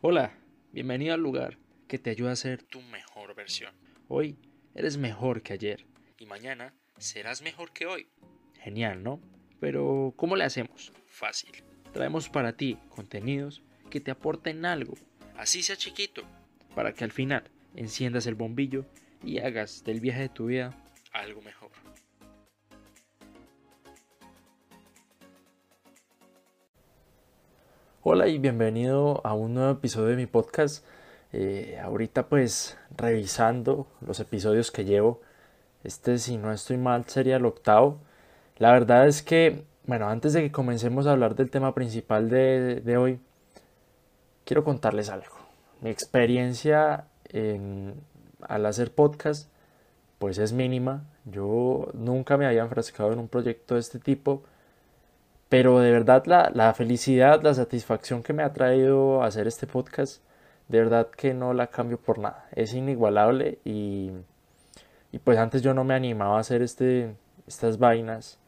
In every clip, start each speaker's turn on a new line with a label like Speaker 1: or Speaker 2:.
Speaker 1: Hola, bienvenido al lugar que te ayuda a ser tu mejor versión. Hoy eres mejor que ayer y mañana serás mejor que hoy. Genial, ¿no? Pero ¿cómo le hacemos? Fácil. Traemos para ti contenidos que te aporten algo, así sea chiquito, para que al final enciendas el bombillo y hagas del viaje de tu vida algo mejor. Hola y bienvenido a un nuevo episodio de mi podcast. Eh, ahorita pues revisando los episodios que llevo, este si no estoy mal sería el octavo. La verdad es que, bueno, antes de que comencemos a hablar del tema principal de, hoy, quiero contarles algo. Mi experiencia en, al hacer podcast pues es mínima. Yo nunca me había enfrascado en un proyecto de este tipo pero de verdad la, la, felicidad, la satisfacción que me ha traído hacer este podcast, de verdad que no la cambio por nada. Es inigualable y, y pues antes yo no me animaba a hacer este, estas vainas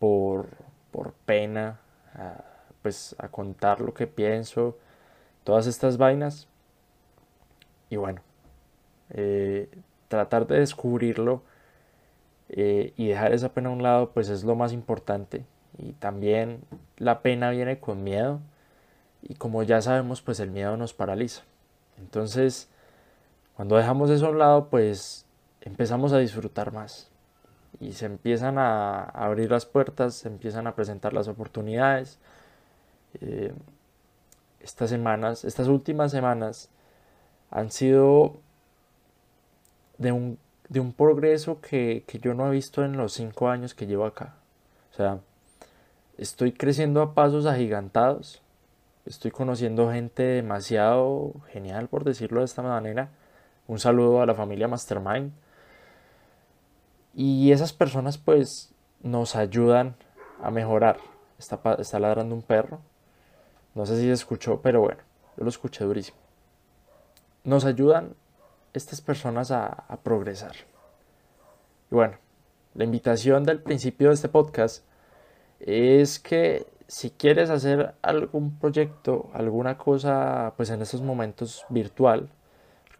Speaker 1: por, por pena, a, pues a contar lo que pienso, todas estas vainas. Y bueno, eh, tratar de descubrirlo eh, y dejar esa pena a un lado, pues es lo más importante y también la pena viene con miedo y como ya sabemos pues el miedo nos paraliza. Entonces cuando dejamos eso a un lado pues empezamos a disfrutar más y se empiezan a abrir las puertas, se empiezan a presentar las oportunidades. Eh, estas semanas, estas últimas semanas han sido de un, de un progreso que, que yo no he visto en los cinco años que llevo acá. O sea, Estoy creciendo a pasos agigantados. Estoy conociendo gente demasiado genial, por decirlo de esta manera. Un saludo a la familia Mastermind. Y esas personas pues nos ayudan a mejorar. Está, está ladrando un perro. No sé si se escuchó, pero bueno, yo lo escuché durísimo. Nos ayudan estas personas a, a progresar. Y bueno, la invitación del principio de este podcast es que si quieres hacer algún proyecto, alguna cosa, pues en estos momentos virtual,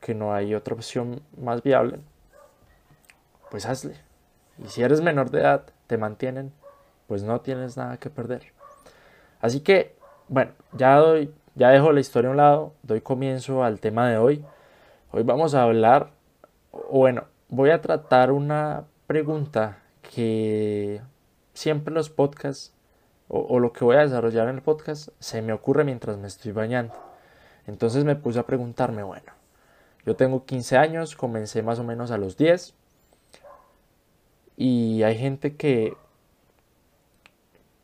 Speaker 1: que no hay otra opción más viable, pues hazle. Y si eres menor de edad, te mantienen, pues no tienes nada que perder. Así que, bueno, ya doy, ya dejo la historia a un lado, doy comienzo al tema de hoy. Hoy vamos a hablar, bueno, voy a tratar una pregunta que siempre los podcasts o, lo que voy a desarrollar en el podcast se me ocurre mientras me estoy bañando. Entonces me puse a preguntarme, bueno, yo tengo 15 años, comencé más o menos a los 10 y hay gente que,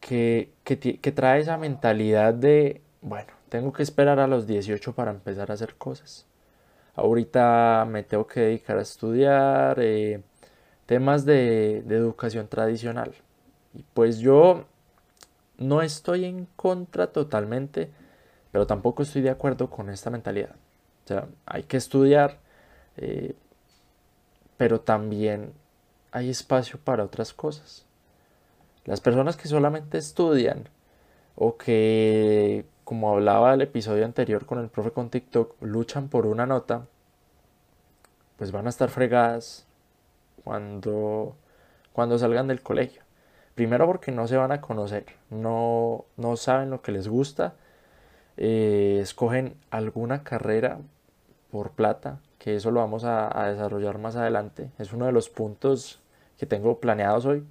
Speaker 1: que, que, trae esa mentalidad de, bueno, tengo que esperar a los 18 para empezar a hacer cosas. Ahorita me tengo que dedicar a estudiar eh, temas de, de educación tradicional. Y pues yo no estoy en contra totalmente, pero tampoco estoy de acuerdo con esta mentalidad. O sea, hay que estudiar, eh, pero también hay espacio para otras cosas. Las personas que solamente estudian o que, como hablaba el episodio anterior con el profe con TikTok, luchan por una nota, pues van a estar fregadas cuando, cuando salgan del colegio. Primero porque no se van a conocer, no, no saben lo que les gusta, eh, escogen alguna carrera por plata, que eso lo vamos a, desarrollar más adelante. Es uno de los puntos que tengo planeados hoy.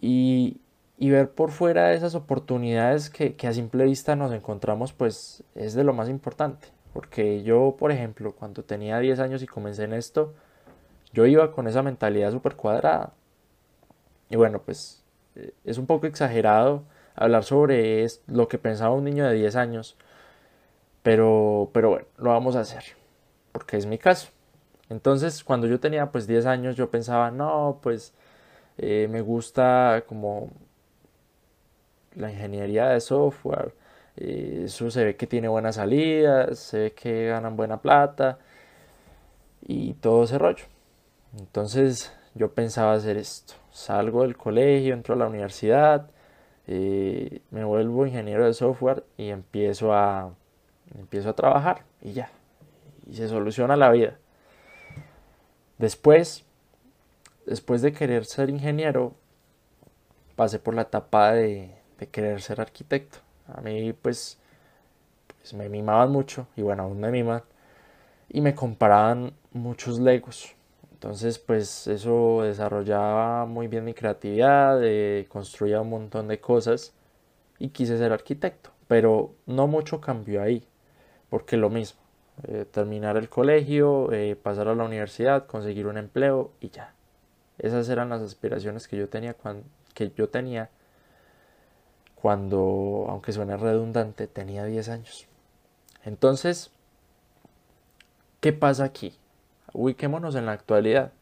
Speaker 1: Y, ver por fuera esas oportunidades que, que, a simple vista nos encontramos, pues es de lo más importante. Porque yo, por ejemplo, cuando tenía 10 años y comencé en esto, yo iba con esa mentalidad súper cuadrada. Y bueno, pues eh, es un poco exagerado hablar sobre lo que pensaba un niño de 10 años, pero, pero bueno, lo vamos a hacer, porque es mi caso. Entonces, cuando yo tenía pues 10 años, yo pensaba, no, pues eh, me gusta como la ingeniería de software, eh, eso se ve que tiene buenas salidas, se ve que ganan buena plata y todo ese rollo. Entonces yo pensaba hacer esto salgo del colegio, entro a la universidad, eh, me vuelvo ingeniero de software y empiezo a, empiezo a trabajar y ya. Y se soluciona la vida. Después, después de querer ser ingeniero, pasé por la etapa de, querer ser arquitecto. A mí pues, pues, me mimaban mucho y bueno, aún me miman. Y me comparaban muchos legos. Entonces pues eso desarrollaba muy bien mi creatividad, eh, construía un montón de cosas y quise ser arquitecto. Pero no mucho cambió ahí, porque lo mismo, eh, terminar el colegio, eh, pasar a la universidad, conseguir un empleo y ya. Esas eran las aspiraciones que yo tenía cuando, que yo tenía cuando, aunque suene redundante, tenía 10 años. Entonces, ¿qué pasa aquí? Ubiquémonos en la actualidad.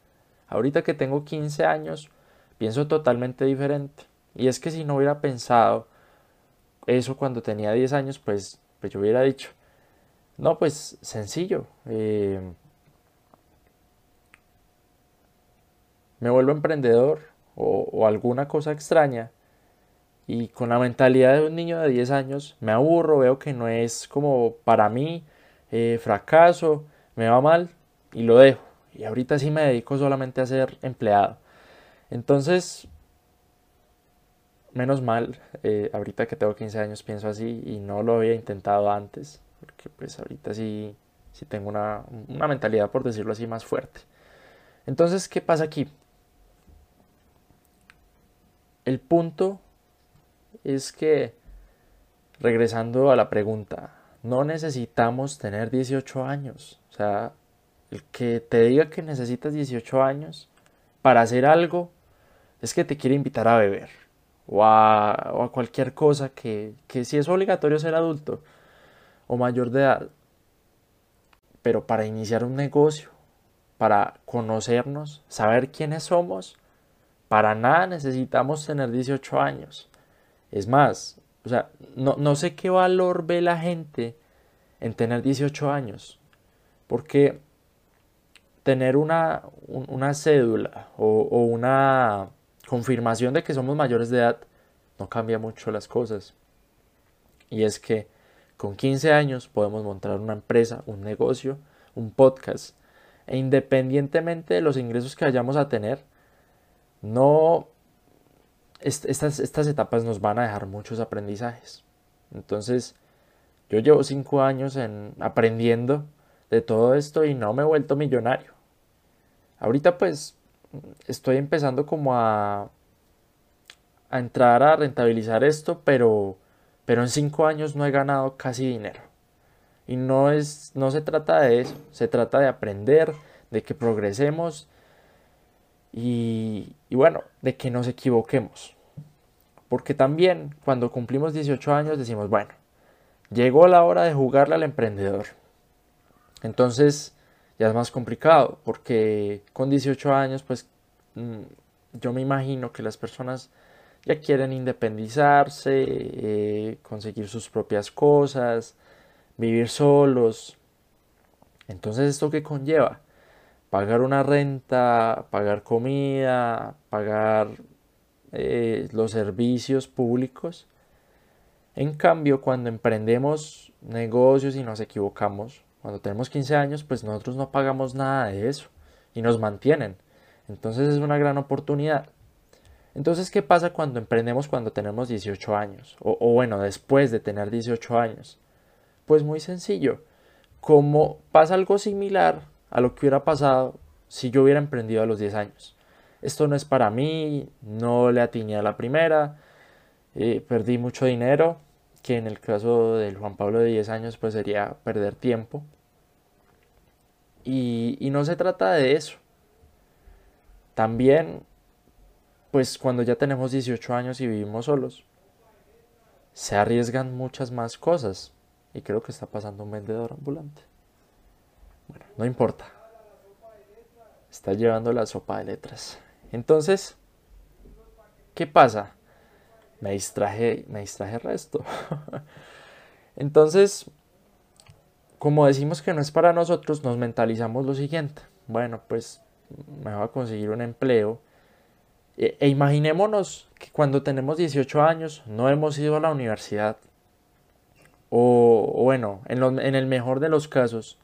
Speaker 1: Ahorita que tengo 15 años, pienso totalmente diferente. Y es que si no hubiera pensado eso cuando tenía 10 años, pues, pues yo hubiera dicho, no, pues sencillo. Eh, me vuelvo emprendedor o, alguna cosa extraña y con la mentalidad de un niño de 10 años me aburro, veo que no es como para mí, eh, fracaso, me va mal y lo dejo. Y ahorita sí me dedico solamente a ser empleado. Entonces, menos mal, eh, ahorita que tengo 15 años pienso así y no lo había intentado antes porque pues ahorita sí, sí tengo una, una mentalidad, por decirlo así, más fuerte. Entonces, ¿qué pasa aquí? El punto es que, regresando a la pregunta, no necesitamos tener 18 años. O sea, el que te diga que necesitas 18 años para hacer algo es que te quiere invitar a beber o a, cualquier cosa que, que si es obligatorio ser adulto o mayor de edad, pero para iniciar un negocio, para conocernos, saber quiénes somos, para nada necesitamos tener 18 años. Es más, o sea, no, sé qué valor ve la gente en tener 18 años, porque tener una, una cédula o, una confirmación de que somos mayores de edad no cambia mucho las cosas. Y es que con 15 años podemos montar una empresa, un negocio, un podcast. E independientemente de los ingresos que vayamos a tener, no estas, estas etapas nos van a dejar muchos aprendizajes. Entonces, yo llevo 5 años en aprendiendo de todo esto y no me he vuelto millonario. Ahorita pues estoy empezando como a, a entrar a rentabilizar esto, pero pero en cinco años no he ganado casi dinero. Y no, es, no se trata de eso, se trata de aprender, de que progresemos y, y bueno, de que nos equivoquemos. Porque también cuando cumplimos 18 años decimos, bueno, llegó la hora de jugarle al emprendedor. Entonces ya es más complicado, porque con 18 años, pues mm, yo me imagino que las personas ya quieren independizarse, eh, conseguir sus propias cosas, vivir solos. Entonces, ¿esto qué conlleva? Pagar una renta, pagar comida, pagar eh, los servicios públicos. En cambio, cuando emprendemos negocios y nos equivocamos, cuando tenemos 15 años, pues nosotros no pagamos nada de eso y nos mantienen. Entonces es una gran oportunidad. Entonces, ¿qué pasa cuando emprendemos cuando tenemos 18 años? O, bueno, después de tener 18 años. Pues muy sencillo. Como pasa algo similar a lo que hubiera pasado si yo hubiera emprendido a los 10 años. Esto no es para mí, no le atiné a la primera, eh, perdí mucho dinero, que en el caso del Juan Pablo de 10 años pues sería perder tiempo. Y, no se trata de eso. También pues cuando ya tenemos 18 años y vivimos solos, se arriesgan muchas más cosas. Y creo que está pasando un vendedor ambulante. Bueno, no importa. Está llevando la sopa de letras. Entonces, ¿qué pasa? Me distraje, me distraje el resto. Entonces, como decimos que no es para nosotros, nos mentalizamos lo siguiente. Bueno, pues me voy a conseguir un empleo e, e, imaginémonos que cuando tenemos 18 años no hemos ido a la universidad. O, bueno, en, en el mejor de los casos,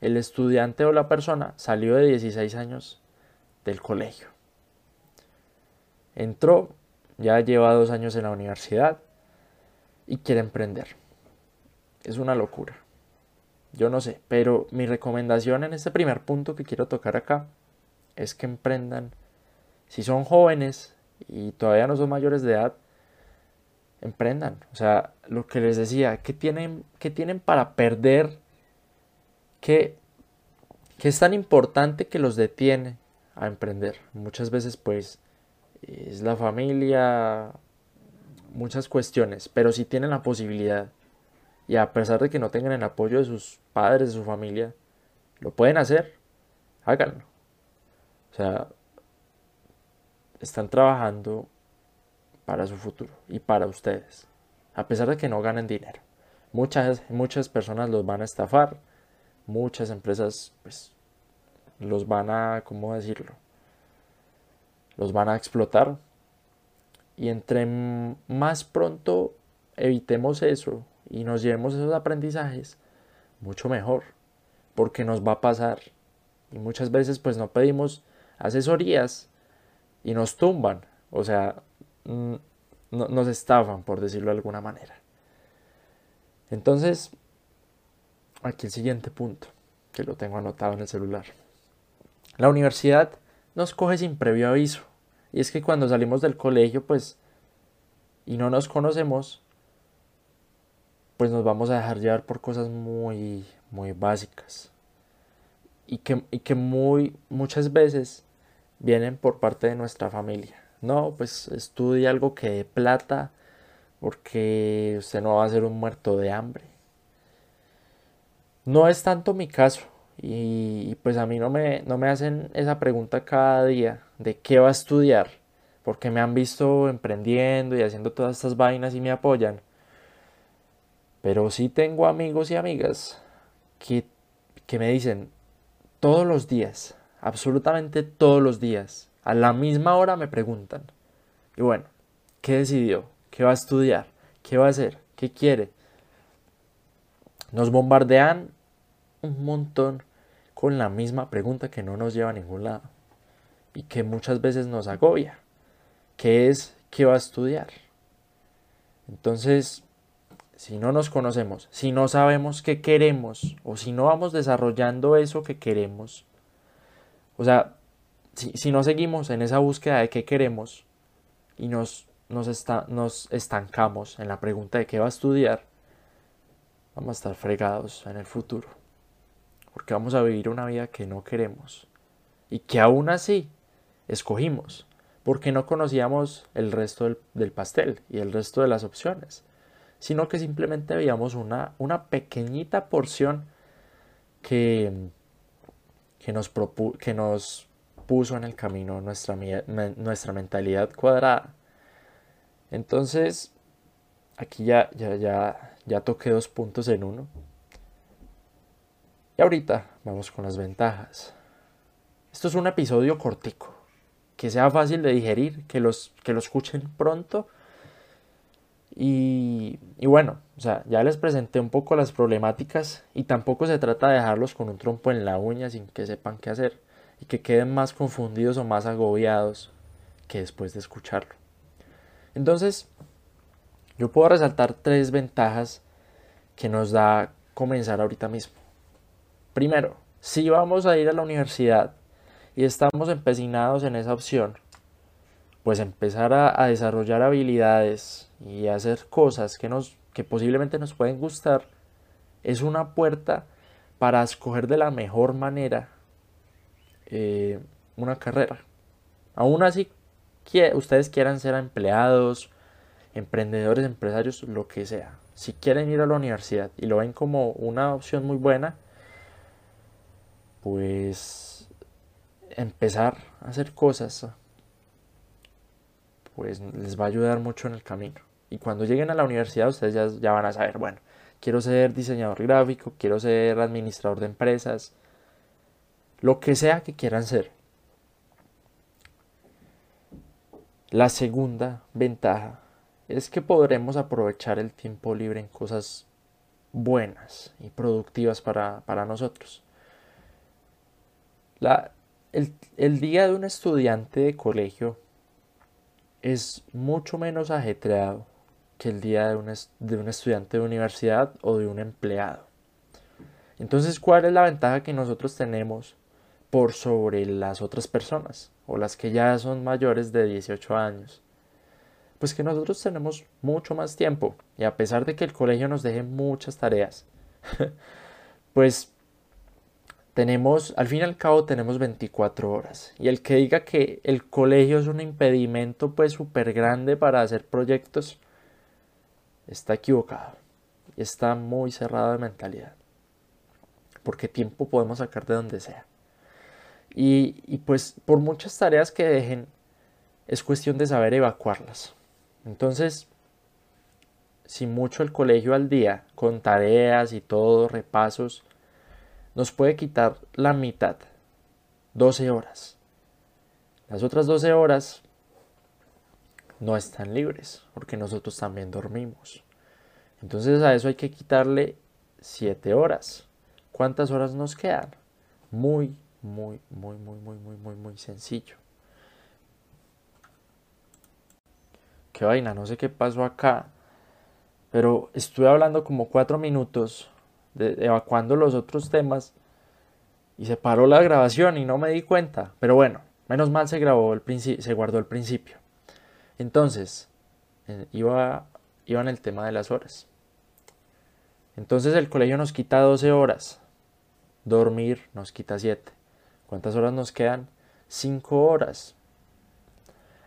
Speaker 1: el estudiante o la persona salió de 16 años del colegio. Entró, ya lleva dos años en la universidad y quiere emprender. Es una locura. Yo no sé, pero mi recomendación en este primer punto que quiero tocar acá es que emprendan. Si son jóvenes y todavía no son mayores de edad, emprendan. O sea, lo que les decía, ¿qué tienen, qué tienen para perder? ¿Qué, ¿Qué es tan importante que los detiene a emprender? Muchas veces pues es la familia, muchas cuestiones, pero si tienen la posibilidad y a pesar de que no tengan el apoyo de sus padres, de su familia, lo pueden hacer, háganlo. O sea, están trabajando para su futuro y para ustedes, a pesar de que no ganen dinero. Muchas, muchas personas los van a estafar, muchas empresas pues los van a, ¿cómo decirlo? Los van a explotar. Y entre más pronto evitemos eso y nos llevemos esos aprendizajes, mucho mejor, porque nos va a pasar. Y muchas veces pues no pedimos asesorías y nos tumban, o sea, nos estafan, por decirlo de alguna manera. Entonces, aquí el siguiente punto, que lo tengo anotado en el celular. La universidad nos coge sin previo aviso. Y es que cuando salimos del colegio, pues, y no nos conocemos, pues nos vamos a dejar llevar por cosas muy, muy básicas. Y que, y que muy, muchas veces vienen por parte de nuestra familia. No, pues estudie algo que dé plata, porque usted no va a ser un muerto de hambre. No es tanto mi caso, y, pues a mí no me, no me hacen esa pregunta cada día de qué va a estudiar, porque me han visto emprendiendo y haciendo todas estas vainas y me apoyan. Pero sí tengo amigos y amigas que, que me dicen todos los días, absolutamente todos los días, a la misma hora me preguntan. Y bueno, ¿qué decidió? ¿Qué va a estudiar? ¿Qué va a hacer? ¿Qué quiere? Nos bombardean un montón con la misma pregunta que no nos lleva a ningún lado y que muchas veces nos agobia, que es ¿qué va a estudiar? Entonces, si no nos conocemos, si no sabemos qué queremos o si no vamos desarrollando eso que queremos, o sea, si, no seguimos en esa búsqueda de qué queremos y nos, nos, nos estancamos en la pregunta de qué va a estudiar, vamos a estar fregados en el futuro porque vamos a vivir una vida que no queremos y que aún así escogimos, porque no conocíamos el resto del, pastel y el resto de las opciones, sino que simplemente veíamos una, una pequeñita porción que, que, nos que nos puso en el camino nuestra, nuestra mentalidad cuadrada. Entonces, aquí ya, ya, ya, ya toqué dos puntos en uno. Y ahorita vamos con las ventajas. Esto es un episodio cortico, que sea fácil de digerir, que, los, que lo escuchen pronto. Y, bueno, o sea, ya les presenté un poco las problemáticas y tampoco se trata de dejarlos con un trompo en la uña sin que sepan qué hacer y que queden más confundidos o más agobiados que después de escucharlo. Entonces, yo puedo resaltar tres ventajas que nos da comenzar ahorita mismo. Primero, si vamos a ir a la universidad y estamos empecinados en esa opción, pues empezar a, desarrollar habilidades y hacer cosas que, nos, que posiblemente nos pueden gustar es una puerta para escoger de la mejor manera eh, una carrera. Aún así, que ustedes quieran ser empleados, emprendedores, empresarios, lo que sea. Si quieren ir a la universidad y lo ven como una opción muy buena, pues empezar a hacer cosas pues les va a ayudar mucho en el camino. Y cuando lleguen a la universidad ustedes ya, van a saber, bueno, quiero ser diseñador gráfico, quiero ser administrador de empresas, lo que sea que quieran ser. La segunda ventaja es que podremos aprovechar el tiempo libre en cosas buenas y productivas para, nosotros. La, el, día de un estudiante de colegio es mucho menos ajetreado que el día de un, de un estudiante de universidad o de un empleado. Entonces, ¿cuál es la ventaja que nosotros tenemos por sobre las otras personas o las que ya son mayores de 18 años? Pues que nosotros tenemos mucho más tiempo y a pesar de que el colegio nos deje muchas tareas, pues tenemos, al fin y al cabo tenemos 24 horas. Y el que diga que el colegio es un impedimento pues súper grande para hacer proyectos, está equivocado. Está muy cerrado de mentalidad. Porque tiempo podemos sacar de donde sea. Y, pues por muchas tareas que dejen, es cuestión de saber evacuarlas. Entonces, si mucho el colegio al día, con tareas y todo, repasos, nos puede quitar la mitad, 12 horas. Las otras 12 horas no están libres, porque nosotros también dormimos. Entonces a eso hay que quitarle 7 horas. ¿Cuántas horas nos quedan? Muy, muy, muy, muy, muy, muy, muy, muy sencillo. qué vaina, no sé qué pasó acá, pero estuve hablando como cuatro minutos, de, evacuando los otros temas, y se paró la grabación y no me di cuenta. Pero bueno, menos mal se grabó el se guardó el principio. Entonces, iba, iba en el tema de las horas. Entonces el colegio nos quita 12 horas. Dormir nos quita 7. ¿Cuántas horas nos quedan? 5 horas.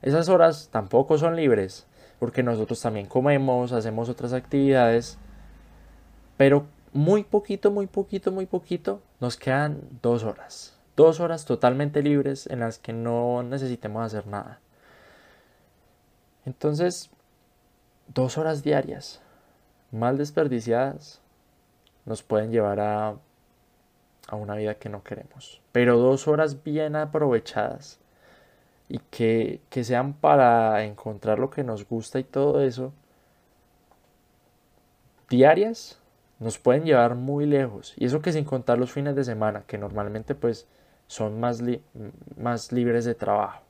Speaker 1: Esas horas tampoco son libres, porque nosotros también comemos, hacemos otras actividades, pero muy poquito, muy poquito, muy poquito, nos quedan dos horas. Dos horas totalmente libres en las que no necesitemos hacer nada. Entonces, dos horas diarias, mal desperdiciadas, nos pueden llevar a, a una vida que no queremos. Pero dos horas bien aprovechadas y que, sean para encontrar lo que nos gusta y todo eso, diarias nos pueden llevar muy lejos. Y eso que sin contar los fines de semana, que normalmente pues son más, más libres de trabajo.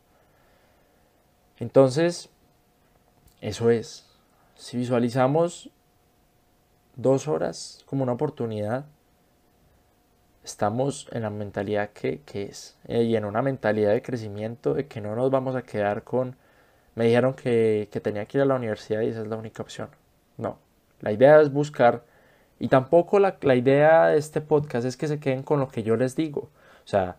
Speaker 1: Entonces, eso es. Si visualizamos dos horas como una oportunidad, estamos en la mentalidad que, es eh, y en una mentalidad de crecimiento de que no nos vamos a quedar con me dijeron que, tenía que ir a la universidad y esa es la única opción no la idea es buscar y tampoco la, idea de este podcast es que se queden con lo que yo les digo. O sea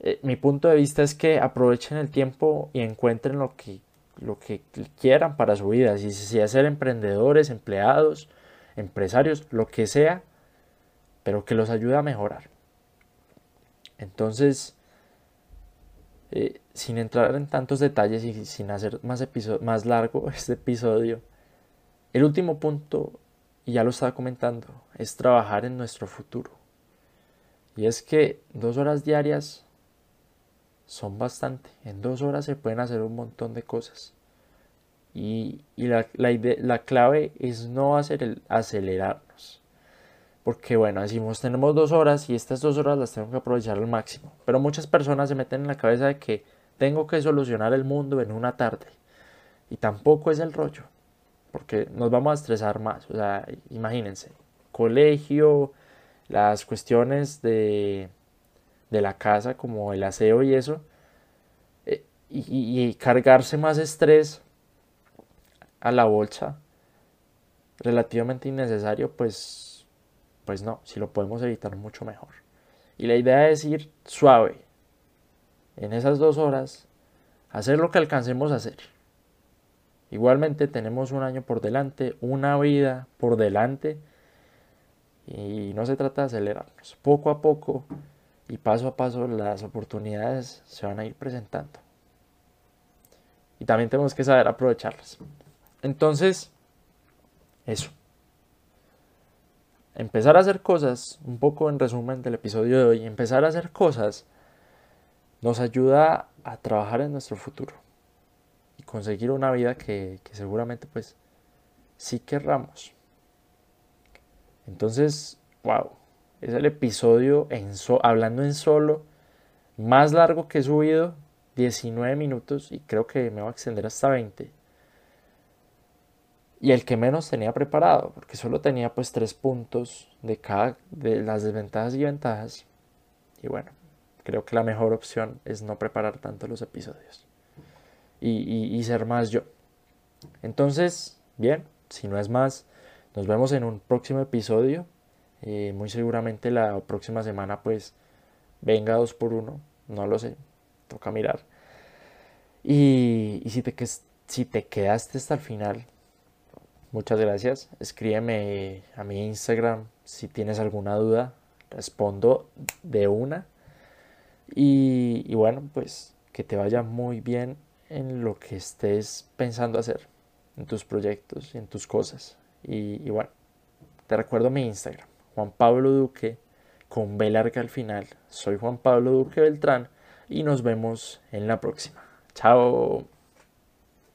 Speaker 1: eh, mi punto de vista es que aprovechen el tiempo y encuentren lo que lo que quieran para su vida. Si sea ser emprendedores empleados empresarios lo que sea pero que los ayude a mejorar. Entonces, eh, sin entrar en tantos detalles y sin hacer más, más largo este episodio, el último punto, y ya lo estaba comentando, es trabajar en nuestro futuro. Y es que dos horas diarias son bastante. En dos horas se pueden hacer un montón de cosas. Y, la, la clave es no hacer el acelerarnos. Porque bueno, decimos tenemos dos horas y estas dos horas las tengo que aprovechar al máximo. Pero muchas personas se meten en la cabeza de que tengo que solucionar el mundo en una tarde. Y tampoco es el rollo. Porque nos vamos a estresar más. O sea, imagínense, colegio, las cuestiones de, de la casa como el aseo y eso. Eh, y, y cargarse más estrés a la bolsa relativamente innecesario, pues pues no, si lo podemos evitar mucho mejor. Y la idea es ir suave. En esas dos horas, hacer lo que alcancemos a hacer. Igualmente tenemos un año por delante, una vida por delante. Y no se trata de acelerarnos. Poco a poco y paso a paso las oportunidades se van a ir presentando. Y también tenemos que saber aprovecharlas. Entonces, eso empezar a hacer cosas, un poco en resumen del episodio de hoy, empezar a hacer cosas nos ayuda a trabajar en nuestro futuro conseguir una vida que, seguramente pues sí querramos. Entonces, wow, es el episodio en hablando en solo más largo que he subido, 19 minutos y creo que me va a extender hasta 20. Y el que menos tenía preparado, porque solo tenía pues tres puntos de cada de las desventajas y ventajas. Y bueno, creo que la mejor opción es no preparar tanto los episodios y, ser más yo. Entonces, bien, si no es más, nos vemos en un próximo episodio. Eh, muy seguramente la próxima semana pues venga dos por uno, no lo sé, toca mirar. Y, si, te, si te quedaste hasta el final, muchas gracias. Escríbeme a mi Instagram si tienes alguna duda, respondo de una. Y bueno, pues que te vaya muy bien en lo que estés pensando hacer, en tus proyectos y en tus cosas. Y, bueno, te recuerdo mi Instagram. Juan Pablo Duque, con B larga al final. Soy Juan Pablo Duque Beltrán y nos vemos en la próxima. Chao.